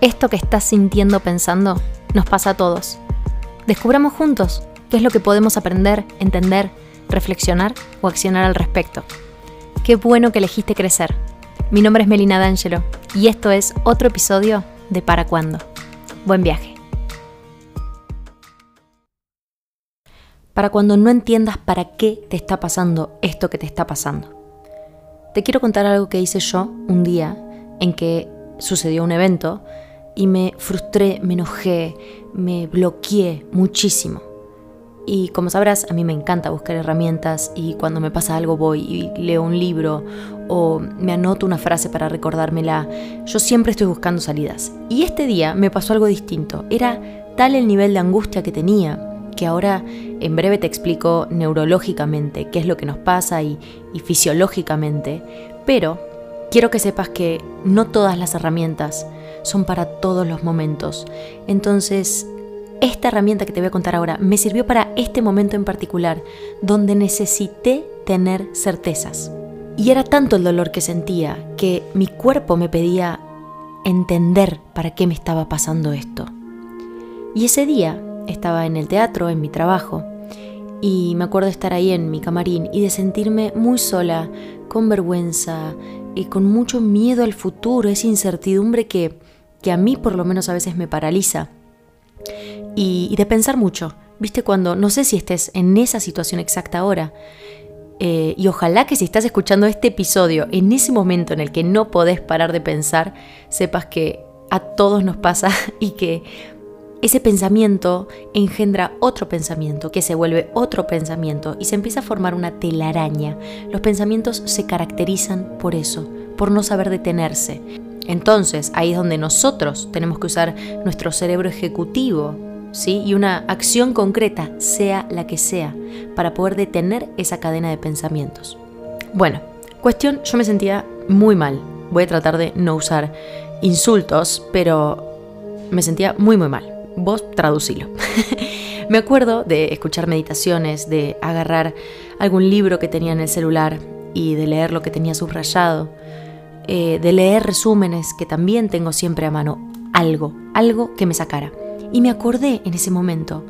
Esto que estás sintiendo pensando nos pasa a todos. Descubramos juntos qué es lo que podemos aprender, entender, reflexionar o accionar al respecto. Qué bueno que elegiste crecer. Mi nombre es Melina D'Angelo y esto es otro episodio de Para Cuándo. Buen viaje. Para cuando no entiendas para qué te está pasando esto que te está pasando. Te quiero contar algo que hice yo un día en que sucedió un evento y me frustré, me enojé, me bloqueé muchísimo. Y como sabrás, a mí me encanta buscar herramientas y cuando me pasa algo voy y leo un libro o me anoto una frase para recordármela. Yo siempre estoy buscando salidas. Y este día me pasó algo distinto. Era tal el nivel de angustia que tenía que ahora en breve te explico neurológicamente qué es lo que nos pasa y, y fisiológicamente. Pero quiero que sepas que no todas las herramientas son para todos los momentos. Entonces, esta herramienta que te voy a contar ahora me sirvió para este momento en particular, donde necesité tener certezas. Y era tanto el dolor que sentía que mi cuerpo me pedía entender para qué me estaba pasando esto. Y ese día estaba en el teatro, en mi trabajo, y me acuerdo de estar ahí en mi camarín y de sentirme muy sola, con vergüenza y con mucho miedo al futuro, esa incertidumbre que que a mí por lo menos a veces me paraliza. Y, de pensar mucho, viste cuando, no sé si estés en esa situación exacta ahora, eh, y ojalá que si estás escuchando este episodio en ese momento en el que no podés parar de pensar, sepas que a todos nos pasa y que ese pensamiento engendra otro pensamiento, que se vuelve otro pensamiento y se empieza a formar una telaraña. Los pensamientos se caracterizan por eso, por no saber detenerse. Entonces, ahí es donde nosotros tenemos que usar nuestro cerebro ejecutivo, ¿sí? Y una acción concreta, sea la que sea, para poder detener esa cadena de pensamientos. Bueno, cuestión, yo me sentía muy mal. Voy a tratar de no usar insultos, pero me sentía muy muy mal. Vos traducilo. me acuerdo de escuchar meditaciones, de agarrar algún libro que tenía en el celular y de leer lo que tenía subrayado eh, de leer resúmenes que también tengo siempre a mano, algo, algo que me sacara. Y me acordé en ese momento.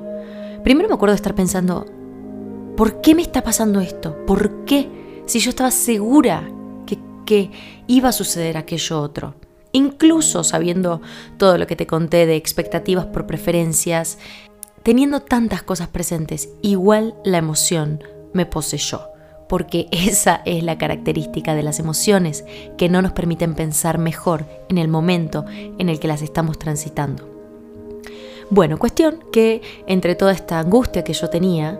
Primero me acuerdo de estar pensando, ¿por qué me está pasando esto? ¿Por qué? Si yo estaba segura que, que iba a suceder aquello otro. Incluso sabiendo todo lo que te conté de expectativas por preferencias, teniendo tantas cosas presentes, igual la emoción me poseyó porque esa es la característica de las emociones que no nos permiten pensar mejor en el momento en el que las estamos transitando. Bueno, cuestión que entre toda esta angustia que yo tenía,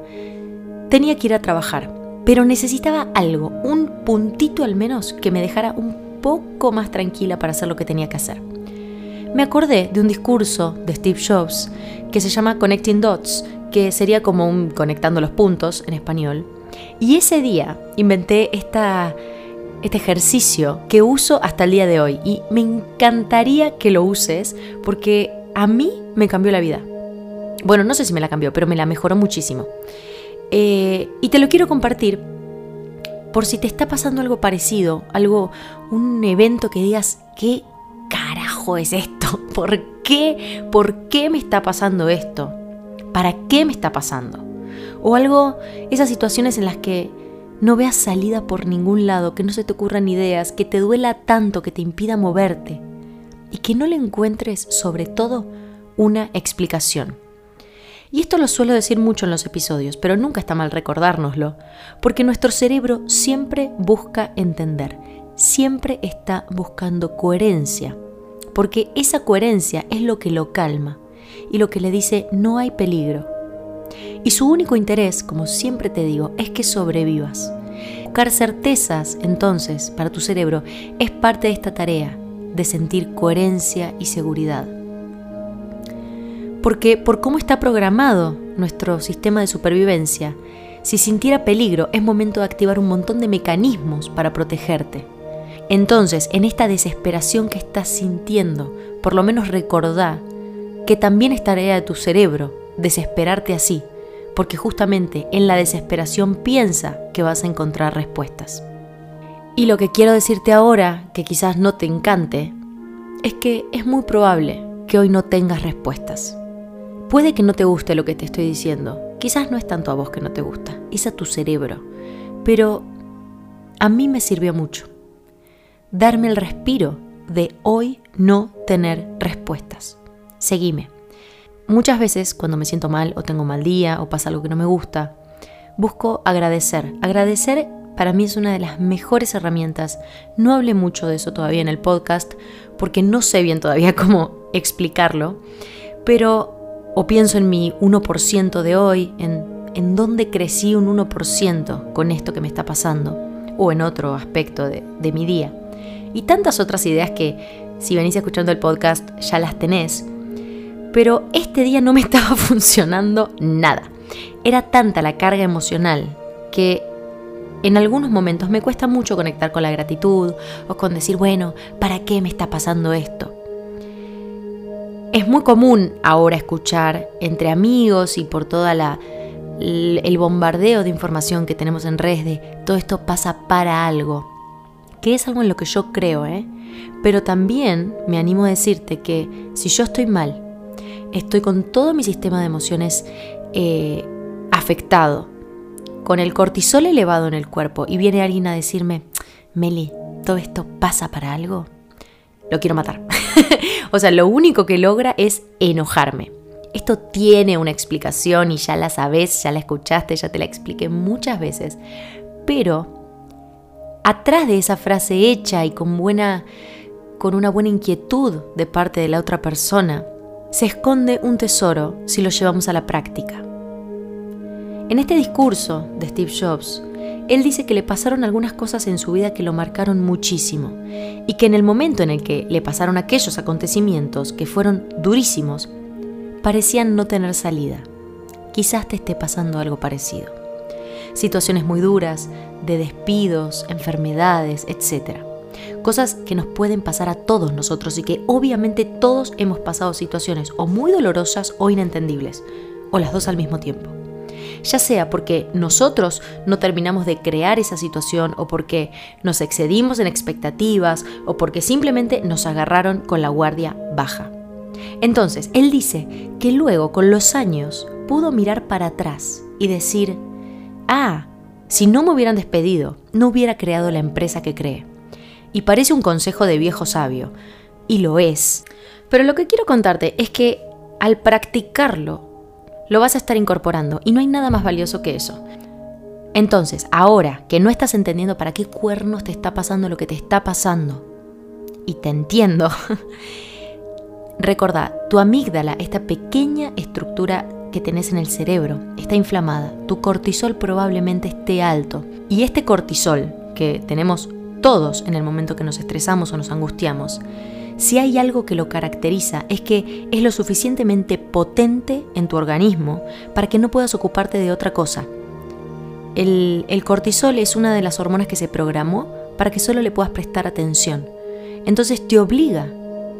tenía que ir a trabajar, pero necesitaba algo, un puntito al menos que me dejara un poco más tranquila para hacer lo que tenía que hacer. Me acordé de un discurso de Steve Jobs que se llama Connecting Dots, que sería como un conectando los puntos en español, y ese día inventé esta, este ejercicio que uso hasta el día de hoy y me encantaría que lo uses porque a mí me cambió la vida. Bueno, no sé si me la cambió, pero me la mejoró muchísimo. Eh, y te lo quiero compartir por si te está pasando algo parecido, algo, un evento que digas, ¿qué carajo es esto? ¿Por qué? ¿Por qué me está pasando esto? ¿Para qué me está pasando? O algo, esas situaciones en las que no veas salida por ningún lado, que no se te ocurran ideas, que te duela tanto, que te impida moverte y que no le encuentres sobre todo una explicación. Y esto lo suelo decir mucho en los episodios, pero nunca está mal recordárnoslo, porque nuestro cerebro siempre busca entender, siempre está buscando coherencia, porque esa coherencia es lo que lo calma y lo que le dice no hay peligro, y su único interés, como siempre te digo, es que sobrevivas. Buscar certezas, entonces, para tu cerebro, es parte de esta tarea de sentir coherencia y seguridad. Porque por cómo está programado nuestro sistema de supervivencia, si sintiera peligro es momento de activar un montón de mecanismos para protegerte. Entonces, en esta desesperación que estás sintiendo, por lo menos recordá que también es tarea de tu cerebro desesperarte así, porque justamente en la desesperación piensa que vas a encontrar respuestas. Y lo que quiero decirte ahora, que quizás no te encante, es que es muy probable que hoy no tengas respuestas. Puede que no te guste lo que te estoy diciendo. Quizás no es tanto a vos que no te gusta, es a tu cerebro. Pero a mí me sirvió mucho. Darme el respiro de hoy no tener respuestas. Seguime. Muchas veces cuando me siento mal o tengo mal día o pasa algo que no me gusta, busco agradecer. Agradecer para mí es una de las mejores herramientas. No hablé mucho de eso todavía en el podcast porque no sé bien todavía cómo explicarlo, pero o pienso en mi 1% de hoy, en, en dónde crecí un 1% con esto que me está pasando, o en otro aspecto de, de mi día. Y tantas otras ideas que si venís escuchando el podcast ya las tenés. Pero este día no me estaba funcionando nada. Era tanta la carga emocional que en algunos momentos me cuesta mucho conectar con la gratitud o con decir, bueno, ¿para qué me está pasando esto? Es muy común ahora escuchar entre amigos y por toda la el bombardeo de información que tenemos en redes de todo esto pasa para algo, que es algo en lo que yo creo, ¿eh? Pero también me animo a decirte que si yo estoy mal, estoy con todo mi sistema de emociones eh, afectado, con el cortisol elevado en el cuerpo y viene alguien a decirme, Meli, ¿todo esto pasa para algo? Lo quiero matar. o sea, lo único que logra es enojarme. Esto tiene una explicación y ya la sabes, ya la escuchaste, ya te la expliqué muchas veces. Pero atrás de esa frase hecha y con buena con una buena inquietud de parte de la otra persona, se esconde un tesoro si lo llevamos a la práctica. En este discurso de Steve Jobs, él dice que le pasaron algunas cosas en su vida que lo marcaron muchísimo y que en el momento en el que le pasaron aquellos acontecimientos que fueron durísimos, parecían no tener salida. Quizás te esté pasando algo parecido. Situaciones muy duras, de despidos, enfermedades, etc. Cosas que nos pueden pasar a todos nosotros y que obviamente todos hemos pasado situaciones o muy dolorosas o inentendibles, o las dos al mismo tiempo ya sea porque nosotros no terminamos de crear esa situación o porque nos excedimos en expectativas o porque simplemente nos agarraron con la guardia baja. Entonces, él dice que luego, con los años, pudo mirar para atrás y decir, ah, si no me hubieran despedido, no hubiera creado la empresa que cree. Y parece un consejo de viejo sabio, y lo es. Pero lo que quiero contarte es que al practicarlo lo vas a estar incorporando y no hay nada más valioso que eso. Entonces, ahora que no estás entendiendo para qué cuernos te está pasando lo que te está pasando, y te entiendo, recordá, tu amígdala, esta pequeña estructura que tenés en el cerebro, está inflamada, tu cortisol probablemente esté alto, y este cortisol que tenemos todos en el momento que nos estresamos o nos angustiamos, si hay algo que lo caracteriza es que es lo suficientemente potente en tu organismo para que no puedas ocuparte de otra cosa. El, cortisol es una de las hormonas que se programó para que solo le puedas prestar atención. Entonces te obliga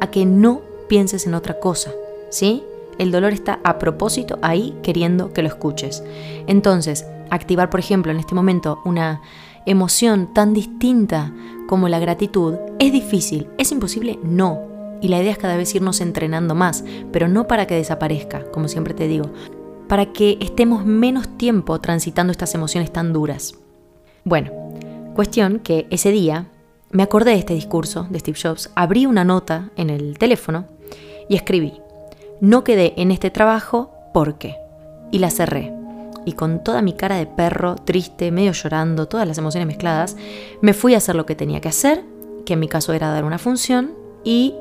a que no pienses en otra cosa, ¿sí? El dolor está a propósito ahí queriendo que lo escuches. Entonces, activar, por ejemplo, en este momento una emoción tan distinta como la gratitud, ¿es difícil? ¿Es imposible? No. Y la idea es cada vez irnos entrenando más, pero no para que desaparezca, como siempre te digo, para que estemos menos tiempo transitando estas emociones tan duras. Bueno, cuestión que ese día me acordé de este discurso de Steve Jobs, abrí una nota en el teléfono y escribí, no quedé en este trabajo porque, y la cerré y con toda mi cara de perro, triste, medio llorando, todas las emociones mezcladas, me fui a hacer lo que tenía que hacer, que en mi caso era dar una función, y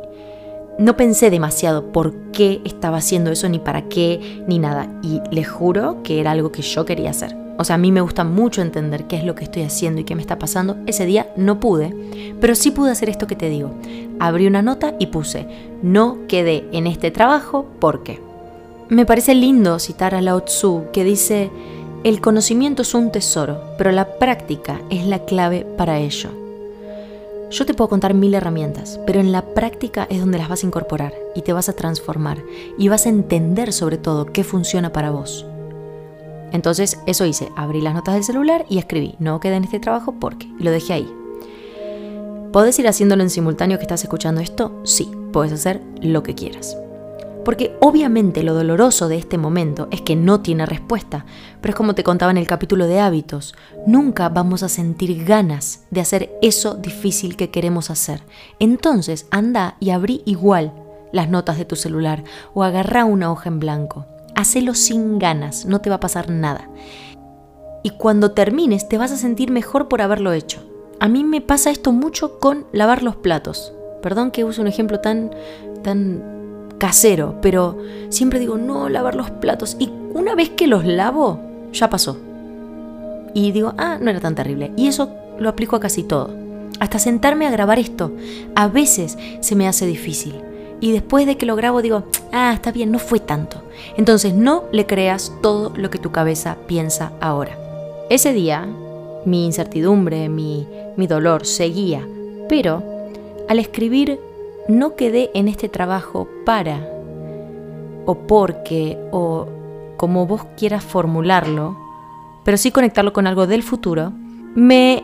no pensé demasiado por qué estaba haciendo eso, ni para qué, ni nada. Y les juro que era algo que yo quería hacer. O sea, a mí me gusta mucho entender qué es lo que estoy haciendo y qué me está pasando. Ese día no pude, pero sí pude hacer esto que te digo. Abrí una nota y puse, no quedé en este trabajo porque... Me parece lindo citar a Lao Tzu que dice, el conocimiento es un tesoro, pero la práctica es la clave para ello. Yo te puedo contar mil herramientas, pero en la práctica es donde las vas a incorporar y te vas a transformar y vas a entender sobre todo qué funciona para vos. Entonces eso hice, abrí las notas del celular y escribí, no queda en este trabajo porque, lo dejé ahí. ¿Podés ir haciéndolo en simultáneo que estás escuchando esto? Sí, puedes hacer lo que quieras. Porque obviamente lo doloroso de este momento es que no tiene respuesta, pero es como te contaba en el capítulo de hábitos, nunca vamos a sentir ganas de hacer eso difícil que queremos hacer. Entonces anda y abrí igual las notas de tu celular o agarra una hoja en blanco. Hacelo sin ganas, no te va a pasar nada. Y cuando termines te vas a sentir mejor por haberlo hecho. A mí me pasa esto mucho con lavar los platos. Perdón que use un ejemplo tan tan casero, pero siempre digo, no, lavar los platos. Y una vez que los lavo, ya pasó. Y digo, ah, no era tan terrible. Y eso lo aplico a casi todo. Hasta sentarme a grabar esto, a veces se me hace difícil. Y después de que lo grabo digo, ah, está bien, no fue tanto. Entonces no le creas todo lo que tu cabeza piensa ahora. Ese día, mi incertidumbre, mi, mi dolor seguía, pero al escribir no quedé en este trabajo para o porque o como vos quieras formularlo, pero sí conectarlo con algo del futuro, me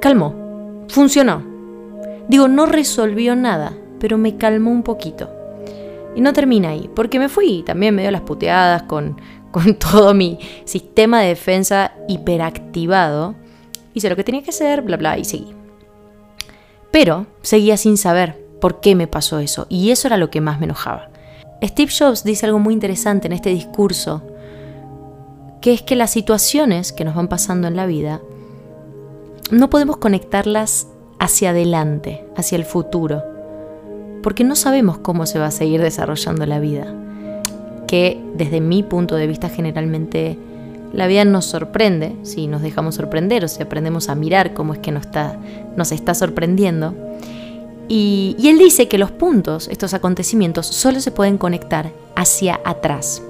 calmó, funcionó. Digo, no resolvió nada, pero me calmó un poquito. Y no termina ahí, porque me fui también me dio las puteadas con, con todo mi sistema de defensa hiperactivado. Hice lo que tenía que hacer, bla, bla, y seguí. Pero seguía sin saber por qué me pasó eso. Y eso era lo que más me enojaba. Steve Jobs dice algo muy interesante en este discurso, que es que las situaciones que nos van pasando en la vida no podemos conectarlas hacia adelante, hacia el futuro, porque no sabemos cómo se va a seguir desarrollando la vida. Que desde mi punto de vista generalmente la vida nos sorprende, si nos dejamos sorprender o si aprendemos a mirar cómo es que nos está, nos está sorprendiendo y, él dice que los puntos, estos acontecimientos, solo se pueden conectar hacia atrás.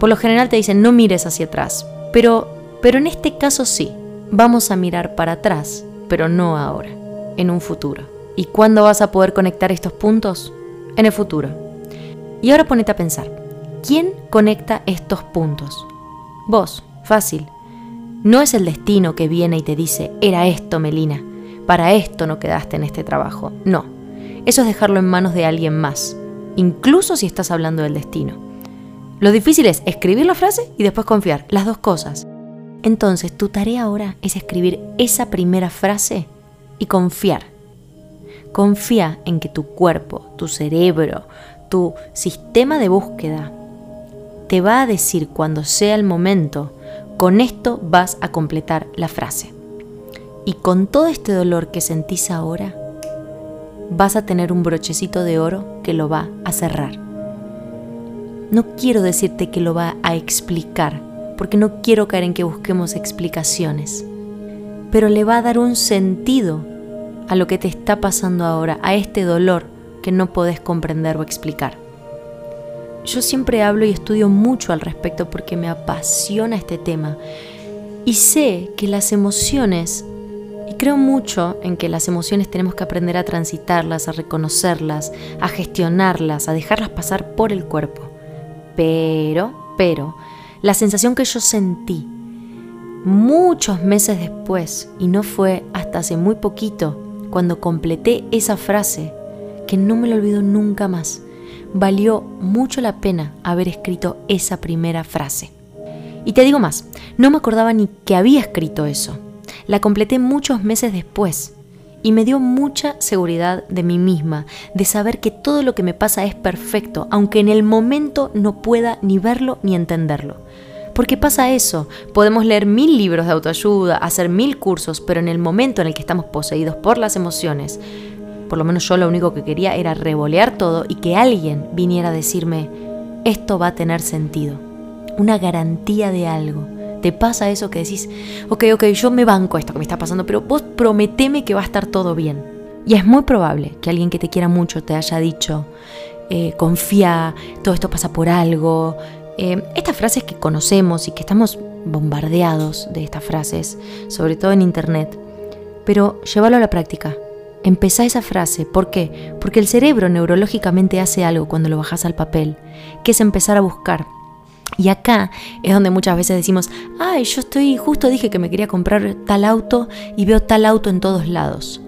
Por lo general te dicen no mires hacia atrás, pero, pero en este caso sí, vamos a mirar para atrás, pero no ahora, en un futuro. ¿Y cuándo vas a poder conectar estos puntos? En el futuro. Y ahora ponete a pensar, ¿quién conecta estos puntos? Vos, fácil. No es el destino que viene y te dice, era esto, Melina para esto no quedaste en este trabajo. No, eso es dejarlo en manos de alguien más, incluso si estás hablando del destino. Lo difícil es escribir la frase y después confiar, las dos cosas. Entonces, tu tarea ahora es escribir esa primera frase y confiar. Confía en que tu cuerpo, tu cerebro, tu sistema de búsqueda te va a decir cuando sea el momento, con esto vas a completar la frase. Y con todo este dolor que sentís ahora, vas a tener un brochecito de oro que lo va a cerrar. No quiero decirte que lo va a explicar, porque no quiero caer en que busquemos explicaciones, pero le va a dar un sentido a lo que te está pasando ahora, a este dolor que no podés comprender o explicar. Yo siempre hablo y estudio mucho al respecto porque me apasiona este tema y sé que las emociones y creo mucho en que las emociones tenemos que aprender a transitarlas, a reconocerlas, a gestionarlas, a dejarlas pasar por el cuerpo. Pero, pero, la sensación que yo sentí muchos meses después, y no fue hasta hace muy poquito, cuando completé esa frase, que no me lo olvido nunca más, valió mucho la pena haber escrito esa primera frase. Y te digo más, no me acordaba ni que había escrito eso la completé muchos meses después y me dio mucha seguridad de mí misma, de saber que todo lo que me pasa es perfecto, aunque en el momento no pueda ni verlo ni entenderlo. Porque pasa eso, podemos leer mil libros de autoayuda, hacer mil cursos, pero en el momento en el que estamos poseídos por las emociones, por lo menos yo lo único que quería era revolear todo y que alguien viniera a decirme, esto va a tener sentido, una garantía de algo te pasa eso que decís, ok, ok, yo me banco esto que me está pasando, pero vos prometeme que va a estar todo bien. Y es muy probable que alguien que te quiera mucho te haya dicho, eh, confía, todo esto pasa por algo. Eh, estas frases que conocemos y que estamos bombardeados de estas frases, sobre todo en internet, pero llévalo a la práctica. Empezá esa frase. ¿Por qué? Porque el cerebro neurológicamente hace algo cuando lo bajas al papel, que es empezar a buscar y acá es donde muchas veces decimos, ay, yo estoy, justo dije que me quería comprar tal auto y veo tal auto en todos lados.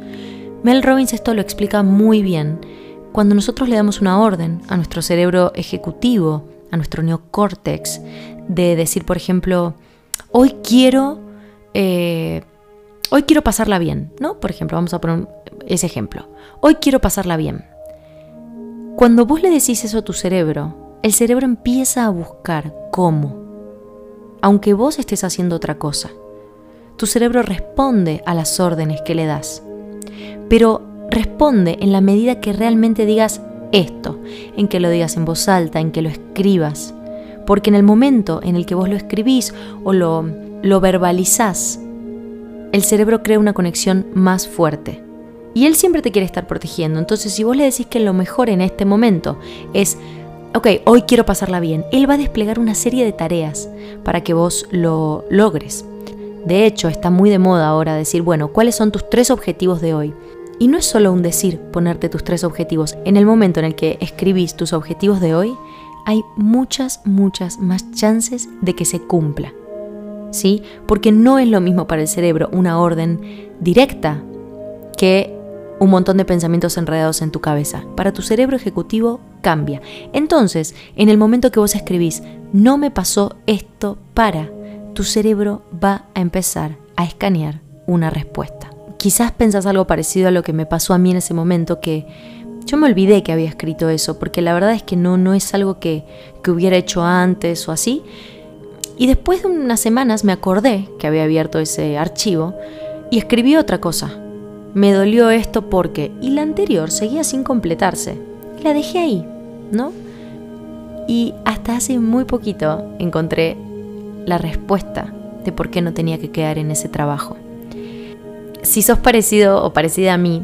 Mel Robbins esto lo explica muy bien cuando nosotros le damos una orden a nuestro cerebro ejecutivo, a nuestro neocórtex, de decir, por ejemplo, hoy quiero, eh, hoy quiero pasarla bien, ¿no? Por ejemplo, vamos a poner ese ejemplo. Hoy quiero pasarla bien. Cuando vos le decís eso a tu cerebro, el cerebro empieza a buscar cómo, aunque vos estés haciendo otra cosa. Tu cerebro responde a las órdenes que le das, pero responde en la medida que realmente digas esto, en que lo digas en voz alta, en que lo escribas, porque en el momento en el que vos lo escribís o lo, lo verbalizás, el cerebro crea una conexión más fuerte. Y él siempre te quiere estar protegiendo. Entonces, si vos le decís que lo mejor en este momento es, ok, hoy quiero pasarla bien, él va a desplegar una serie de tareas para que vos lo logres. De hecho, está muy de moda ahora decir, bueno, ¿cuáles son tus tres objetivos de hoy? Y no es solo un decir ponerte tus tres objetivos. En el momento en el que escribís tus objetivos de hoy, hay muchas, muchas más chances de que se cumpla. ¿Sí? Porque no es lo mismo para el cerebro una orden directa que un montón de pensamientos enredados en tu cabeza. Para tu cerebro ejecutivo cambia. Entonces, en el momento que vos escribís, no me pasó esto para, tu cerebro va a empezar a escanear una respuesta. Quizás pensás algo parecido a lo que me pasó a mí en ese momento, que yo me olvidé que había escrito eso, porque la verdad es que no, no es algo que, que hubiera hecho antes o así. Y después de unas semanas me acordé que había abierto ese archivo y escribí otra cosa. Me dolió esto porque... Y la anterior seguía sin completarse. La dejé ahí, ¿no? Y hasta hace muy poquito encontré la respuesta de por qué no tenía que quedar en ese trabajo. Si sos parecido o parecida a mí,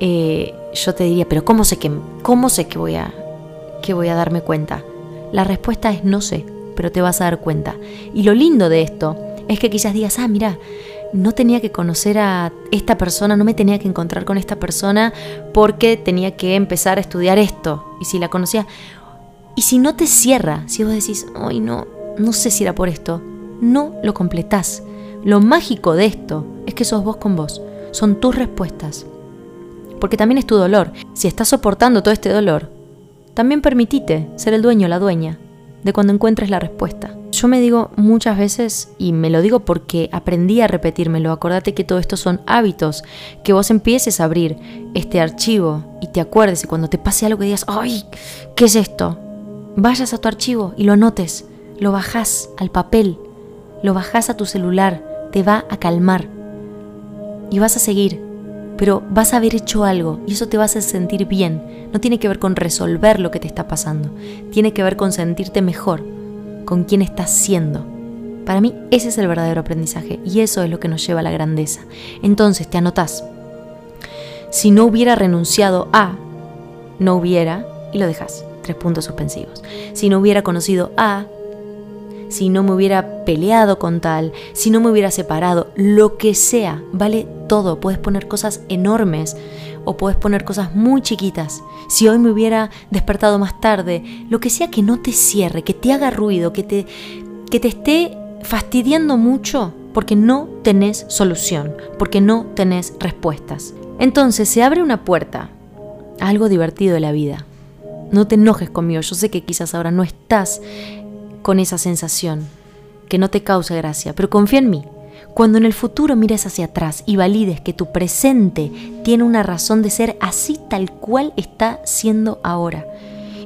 eh, yo te diría, pero ¿cómo sé que, cómo sé que voy, a, que voy a darme cuenta? La respuesta es no sé, pero te vas a dar cuenta. Y lo lindo de esto es que quizás digas, ah, mira, no tenía que conocer a esta persona, no me tenía que encontrar con esta persona porque tenía que empezar a estudiar esto. Y si la conocía, y si no te cierra, si vos decís, ay, no, no sé si era por esto, no lo completás. Lo mágico de esto es que sos vos con vos, son tus respuestas porque también es tu dolor. Si estás soportando todo este dolor, también permitite ser el dueño o la dueña de cuando encuentres la respuesta. Yo me digo muchas veces, y me lo digo porque aprendí a repetírmelo, acordate que todo esto son hábitos, que vos empieces a abrir este archivo y te acuerdes cuando te pase algo que digas, ¡ay! ¿Qué es esto? Vayas a tu archivo y lo anotes, lo bajás al papel, lo bajás a tu celular, te va a calmar y vas a seguir pero vas a haber hecho algo y eso te va a sentir bien. No tiene que ver con resolver lo que te está pasando, tiene que ver con sentirte mejor, con quién estás siendo. Para mí ese es el verdadero aprendizaje y eso es lo que nos lleva a la grandeza. Entonces te anotás. Si no hubiera renunciado a, no hubiera, y lo dejas. Tres puntos suspensivos. Si no hubiera conocido a, si no me hubiera peleado con tal, si no me hubiera separado, lo que sea, vale todo. Puedes poner cosas enormes o puedes poner cosas muy chiquitas. Si hoy me hubiera despertado más tarde, lo que sea que no te cierre, que te haga ruido, que te, que te esté fastidiando mucho porque no tenés solución, porque no tenés respuestas. Entonces se abre una puerta a algo divertido de la vida. No te enojes conmigo, yo sé que quizás ahora no estás con esa sensación, que no te causa gracia, pero confía en mí. Cuando en el futuro mires hacia atrás y valides que tu presente tiene una razón de ser así tal cual está siendo ahora,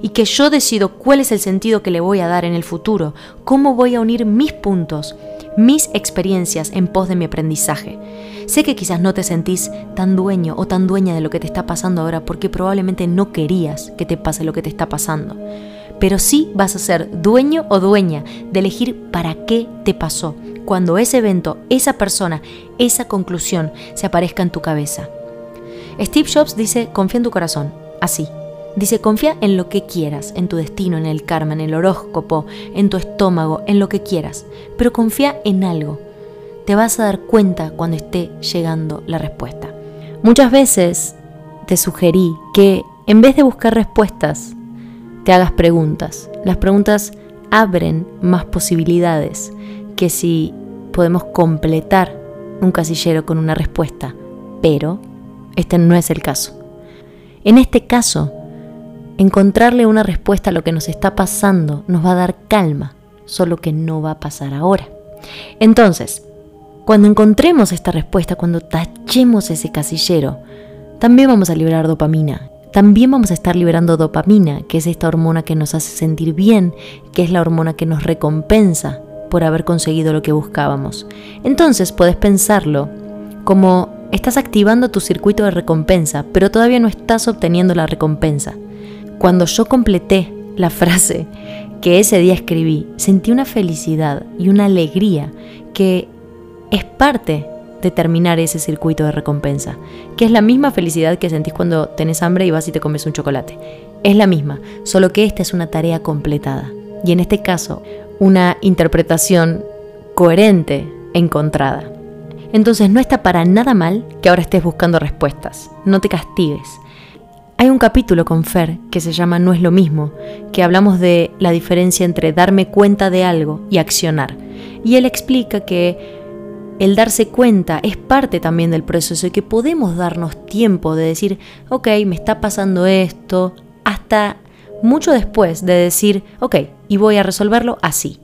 y que yo decido cuál es el sentido que le voy a dar en el futuro, cómo voy a unir mis puntos, mis experiencias en pos de mi aprendizaje. Sé que quizás no te sentís tan dueño o tan dueña de lo que te está pasando ahora porque probablemente no querías que te pase lo que te está pasando pero sí vas a ser dueño o dueña de elegir para qué te pasó cuando ese evento, esa persona, esa conclusión se aparezca en tu cabeza. Steve Jobs dice, confía en tu corazón, así. Dice, confía en lo que quieras, en tu destino, en el karma, en el horóscopo, en tu estómago, en lo que quieras, pero confía en algo. Te vas a dar cuenta cuando esté llegando la respuesta. Muchas veces te sugerí que en vez de buscar respuestas, te hagas preguntas. Las preguntas abren más posibilidades que si podemos completar un casillero con una respuesta, pero este no es el caso. En este caso, encontrarle una respuesta a lo que nos está pasando nos va a dar calma, solo que no va a pasar ahora. Entonces, cuando encontremos esta respuesta, cuando tachemos ese casillero, también vamos a liberar dopamina. También vamos a estar liberando dopamina, que es esta hormona que nos hace sentir bien, que es la hormona que nos recompensa por haber conseguido lo que buscábamos. Entonces puedes pensarlo como estás activando tu circuito de recompensa, pero todavía no estás obteniendo la recompensa. Cuando yo completé la frase que ese día escribí, sentí una felicidad y una alegría que es parte de terminar ese circuito de recompensa, que es la misma felicidad que sentís cuando tenés hambre y vas y te comes un chocolate. Es la misma, solo que esta es una tarea completada. Y en este caso, una interpretación coherente, encontrada. Entonces no está para nada mal que ahora estés buscando respuestas. No te castigues. Hay un capítulo con Fer que se llama No es lo mismo, que hablamos de la diferencia entre darme cuenta de algo y accionar. Y él explica que el darse cuenta es parte también del proceso y que podemos darnos tiempo de decir, ok, me está pasando esto, hasta mucho después de decir, ok, y voy a resolverlo así.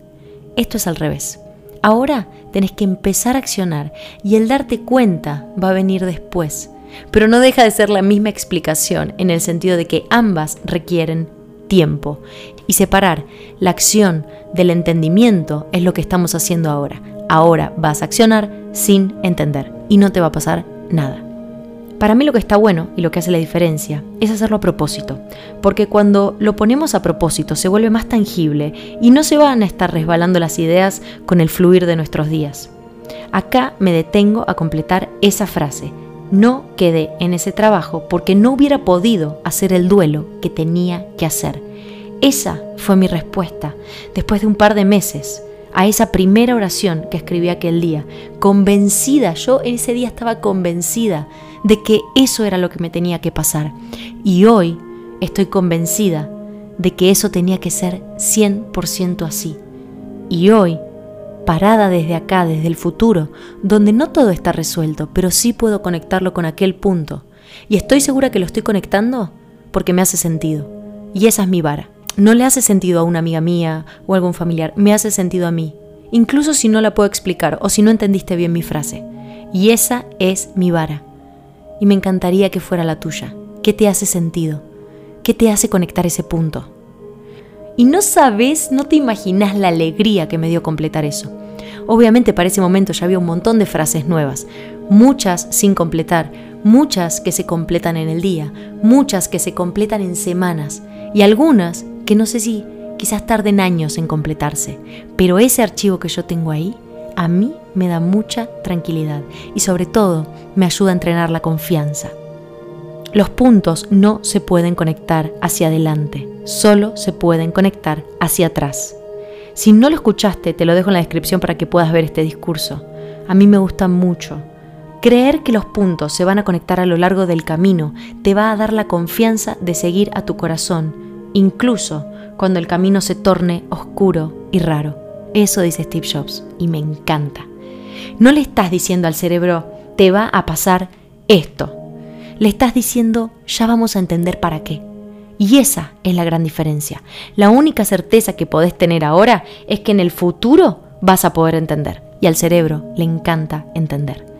Esto es al revés. Ahora tenés que empezar a accionar y el darte cuenta va a venir después. Pero no deja de ser la misma explicación en el sentido de que ambas requieren tiempo. Y separar la acción del entendimiento es lo que estamos haciendo ahora. Ahora vas a accionar sin entender y no te va a pasar nada. Para mí lo que está bueno y lo que hace la diferencia es hacerlo a propósito, porque cuando lo ponemos a propósito se vuelve más tangible y no se van a estar resbalando las ideas con el fluir de nuestros días. Acá me detengo a completar esa frase. No quedé en ese trabajo porque no hubiera podido hacer el duelo que tenía que hacer. Esa fue mi respuesta después de un par de meses a esa primera oración que escribí aquel día, convencida, yo en ese día estaba convencida de que eso era lo que me tenía que pasar. Y hoy estoy convencida de que eso tenía que ser 100% así. Y hoy, parada desde acá, desde el futuro, donde no todo está resuelto, pero sí puedo conectarlo con aquel punto. Y estoy segura que lo estoy conectando porque me hace sentido. Y esa es mi vara no le hace sentido a una amiga mía o a algún familiar, me hace sentido a mí, incluso si no la puedo explicar o si no entendiste bien mi frase. Y esa es mi vara. Y me encantaría que fuera la tuya. ¿Qué te hace sentido? ¿Qué te hace conectar ese punto? Y no sabes, no te imaginas la alegría que me dio completar eso. Obviamente para ese momento ya había un montón de frases nuevas, muchas sin completar, muchas que se completan en el día, muchas que se completan en semanas y algunas que no sé si quizás tarden años en completarse, pero ese archivo que yo tengo ahí, a mí me da mucha tranquilidad y sobre todo me ayuda a entrenar la confianza. Los puntos no se pueden conectar hacia adelante, solo se pueden conectar hacia atrás. Si no lo escuchaste, te lo dejo en la descripción para que puedas ver este discurso. A mí me gusta mucho. Creer que los puntos se van a conectar a lo largo del camino te va a dar la confianza de seguir a tu corazón incluso cuando el camino se torne oscuro y raro. Eso dice Steve Jobs y me encanta. No le estás diciendo al cerebro, te va a pasar esto. Le estás diciendo, ya vamos a entender para qué. Y esa es la gran diferencia. La única certeza que podés tener ahora es que en el futuro vas a poder entender. Y al cerebro le encanta entender.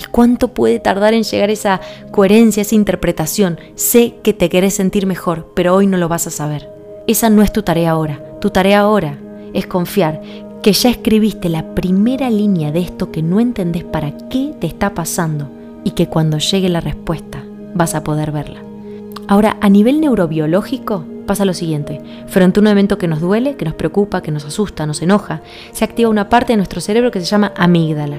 ¿Y cuánto puede tardar en llegar esa coherencia, esa interpretación? Sé que te querés sentir mejor, pero hoy no lo vas a saber. Esa no es tu tarea ahora. Tu tarea ahora es confiar que ya escribiste la primera línea de esto que no entendés para qué te está pasando y que cuando llegue la respuesta vas a poder verla. Ahora, a nivel neurobiológico, pasa lo siguiente. Frente a un evento que nos duele, que nos preocupa, que nos asusta, nos enoja, se activa una parte de nuestro cerebro que se llama amígdala.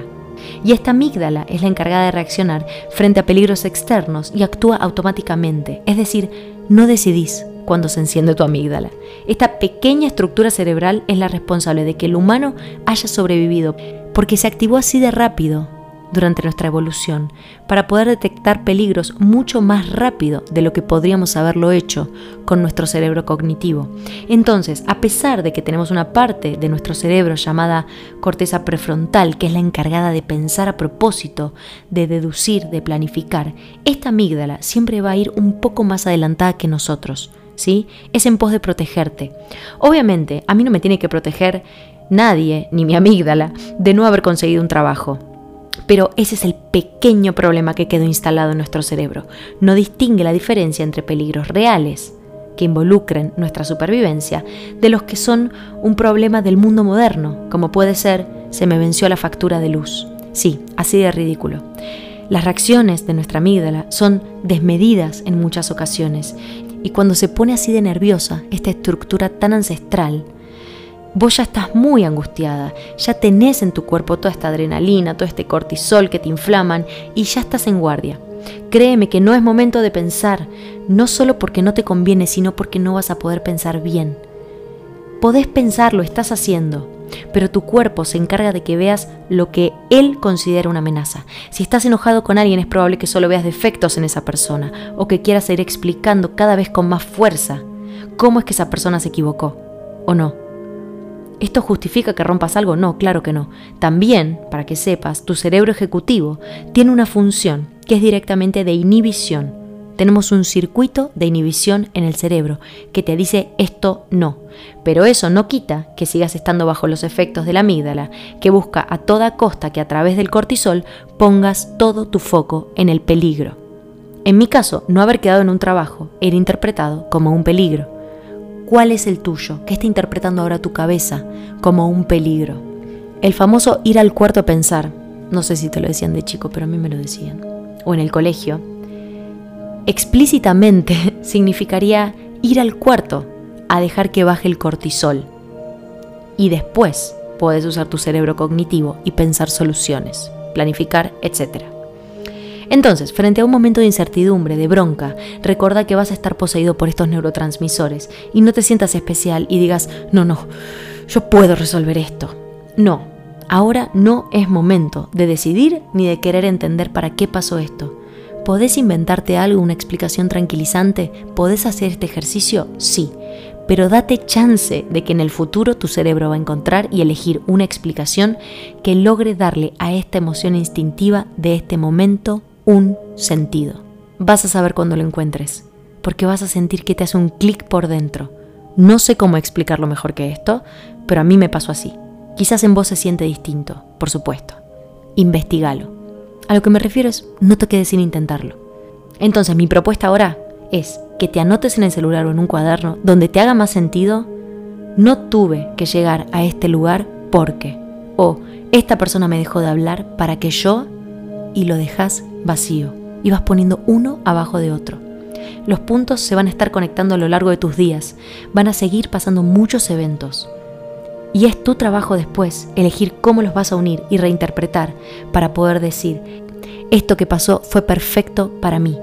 Y esta amígdala es la encargada de reaccionar frente a peligros externos y actúa automáticamente, es decir, no decidís cuando se enciende tu amígdala. Esta pequeña estructura cerebral es la responsable de que el humano haya sobrevivido, porque se activó así de rápido durante nuestra evolución para poder detectar peligros mucho más rápido de lo que podríamos haberlo hecho con nuestro cerebro cognitivo. Entonces, a pesar de que tenemos una parte de nuestro cerebro llamada corteza prefrontal, que es la encargada de pensar a propósito, de deducir, de planificar, esta amígdala siempre va a ir un poco más adelantada que nosotros. ¿Sí? Es en pos de protegerte. Obviamente, a mí no me tiene que proteger nadie, ni mi amígdala, de no haber conseguido un trabajo. Pero ese es el pequeño problema que quedó instalado en nuestro cerebro. No distingue la diferencia entre peligros reales, que involucren nuestra supervivencia, de los que son un problema del mundo moderno, como puede ser se me venció la factura de luz. Sí, así de ridículo. Las reacciones de nuestra amígdala son desmedidas en muchas ocasiones y cuando se pone así de nerviosa, esta estructura tan ancestral, vos ya estás muy angustiada, ya tenés en tu cuerpo toda esta adrenalina, todo este cortisol que te inflaman y ya estás en guardia. Créeme que no es momento de pensar, no solo porque no te conviene, sino porque no vas a poder pensar bien. Podés pensar, lo estás haciendo, pero tu cuerpo se encarga de que veas lo que él considera una amenaza. Si estás enojado con alguien es probable que solo veas defectos en esa persona o que quieras ir explicando cada vez con más fuerza cómo es que esa persona se equivocó o no. ¿Esto justifica que rompas algo? No, claro que no. También, para que sepas, tu cerebro ejecutivo tiene una función que es directamente de inhibición. Tenemos un circuito de inhibición en el cerebro que te dice esto no. Pero eso no quita que sigas estando bajo los efectos de la amígdala, que busca a toda costa que a través del cortisol pongas todo tu foco en el peligro. En mi caso, no haber quedado en un trabajo era interpretado como un peligro cuál es el tuyo, qué está interpretando ahora tu cabeza como un peligro. El famoso ir al cuarto a pensar, no sé si te lo decían de chico, pero a mí me lo decían, o en el colegio, explícitamente significaría ir al cuarto a dejar que baje el cortisol. Y después puedes usar tu cerebro cognitivo y pensar soluciones, planificar, etc. Entonces, frente a un momento de incertidumbre, de bronca, recuerda que vas a estar poseído por estos neurotransmisores y no te sientas especial y digas, no, no, yo puedo resolver esto. No, ahora no es momento de decidir ni de querer entender para qué pasó esto. ¿Podés inventarte algo, una explicación tranquilizante? ¿Podés hacer este ejercicio? Sí, pero date chance de que en el futuro tu cerebro va a encontrar y elegir una explicación que logre darle a esta emoción instintiva de este momento un sentido. Vas a saber cuando lo encuentres, porque vas a sentir que te hace un clic por dentro. No sé cómo explicarlo mejor que esto, pero a mí me pasó así. Quizás en vos se siente distinto, por supuesto. Investigalo. A lo que me refiero es, no te quedes sin intentarlo. Entonces, mi propuesta ahora es que te anotes en el celular o en un cuaderno donde te haga más sentido, no tuve que llegar a este lugar porque, o esta persona me dejó de hablar para que yo, y lo dejas vacío y vas poniendo uno abajo de otro. Los puntos se van a estar conectando a lo largo de tus días, van a seguir pasando muchos eventos. Y es tu trabajo después elegir cómo los vas a unir y reinterpretar para poder decir, esto que pasó fue perfecto para mí.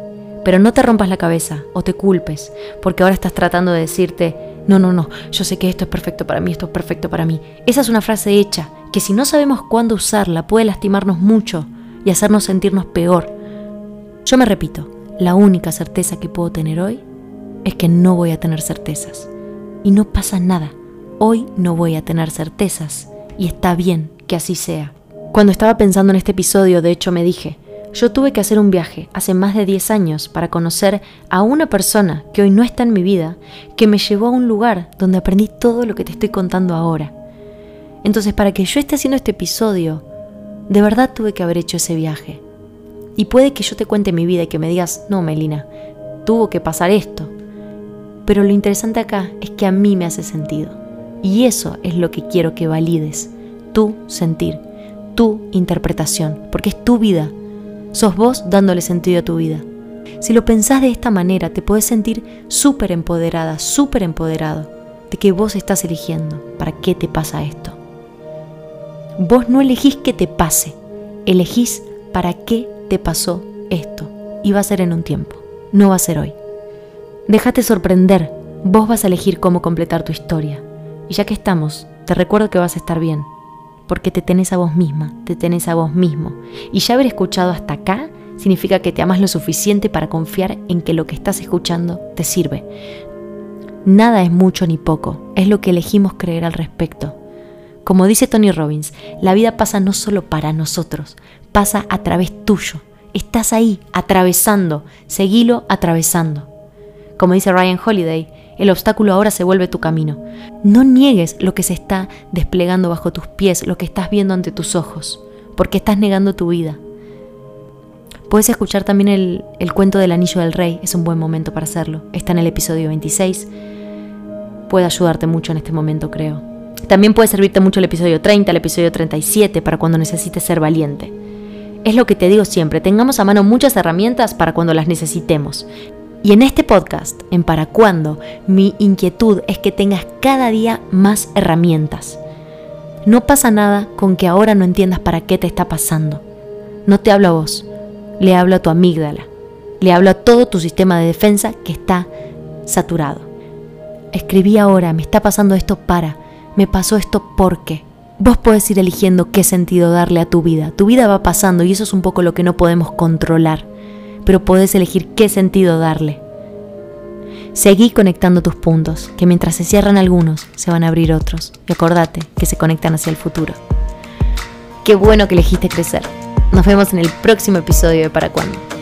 Pero no te rompas la cabeza o te culpes, porque ahora estás tratando de decirte, no, no, no, yo sé que esto es perfecto para mí, esto es perfecto para mí. Esa es una frase hecha, que si no sabemos cuándo usarla puede lastimarnos mucho y hacernos sentirnos peor. Yo me repito, la única certeza que puedo tener hoy es que no voy a tener certezas. Y no pasa nada. Hoy no voy a tener certezas. Y está bien que así sea. Cuando estaba pensando en este episodio, de hecho me dije, yo tuve que hacer un viaje hace más de 10 años para conocer a una persona que hoy no está en mi vida, que me llevó a un lugar donde aprendí todo lo que te estoy contando ahora. Entonces, para que yo esté haciendo este episodio, de verdad tuve que haber hecho ese viaje. Y puede que yo te cuente mi vida y que me digas, no, Melina, tuvo que pasar esto. Pero lo interesante acá es que a mí me hace sentido. Y eso es lo que quiero que valides. Tu sentir, tu interpretación, porque es tu vida. Sos vos dándole sentido a tu vida. Si lo pensás de esta manera, te puedes sentir súper empoderada, súper empoderado de que vos estás eligiendo para qué te pasa esto. Vos no elegís que te pase, elegís para qué te pasó esto. Y va a ser en un tiempo, no va a ser hoy. Déjate sorprender, vos vas a elegir cómo completar tu historia. Y ya que estamos, te recuerdo que vas a estar bien. porque te tenés a vos misma, te tenés a vos mismo. Y ya haber escuchado hasta acá significa que te amas lo suficiente para confiar en que lo que estás escuchando te sirve. Nada es mucho ni poco, es lo que elegimos creer al respecto. Como dice Tony Robbins, la vida pasa no solo para nosotros, pasa a través tuyo. Estás ahí, atravesando, seguilo atravesando. Como dice Ryan Holiday, el obstáculo ahora se vuelve tu camino. No niegues lo que se está desplegando bajo tus pies, lo que estás viendo ante tus ojos, porque estás negando tu vida. Puedes escuchar también el, el, cuento del anillo del rey, es un buen momento para hacerlo. Está en el episodio 26. Puede ayudarte mucho en este momento, creo. También puede servirte mucho el episodio 30, el episodio 37, para cuando necesites ser valiente. Es lo que te digo siempre, tengamos a mano muchas herramientas para cuando las necesitemos. Y en este podcast, en Para Cuándo, mi inquietud es que tengas cada día más herramientas. No pasa nada con que ahora no entiendas para qué te está pasando. No te hablo a vos, le hablo a tu amígdala, le hablo a todo tu sistema de defensa que está saturado. Escribí ahora, me está pasando esto para, me pasó esto porque. Vos podés ir eligiendo qué sentido darle a tu vida. Tu vida va pasando y eso es un poco lo que no podemos controlar pero puedes elegir qué sentido darle. Seguí conectando tus puntos, que mientras se cierran algunos, se van a abrir otros. Y acordate que se conectan hacia el futuro. Qué bueno que elegiste crecer. Nos vemos en el próximo episodio de Para Cuándo.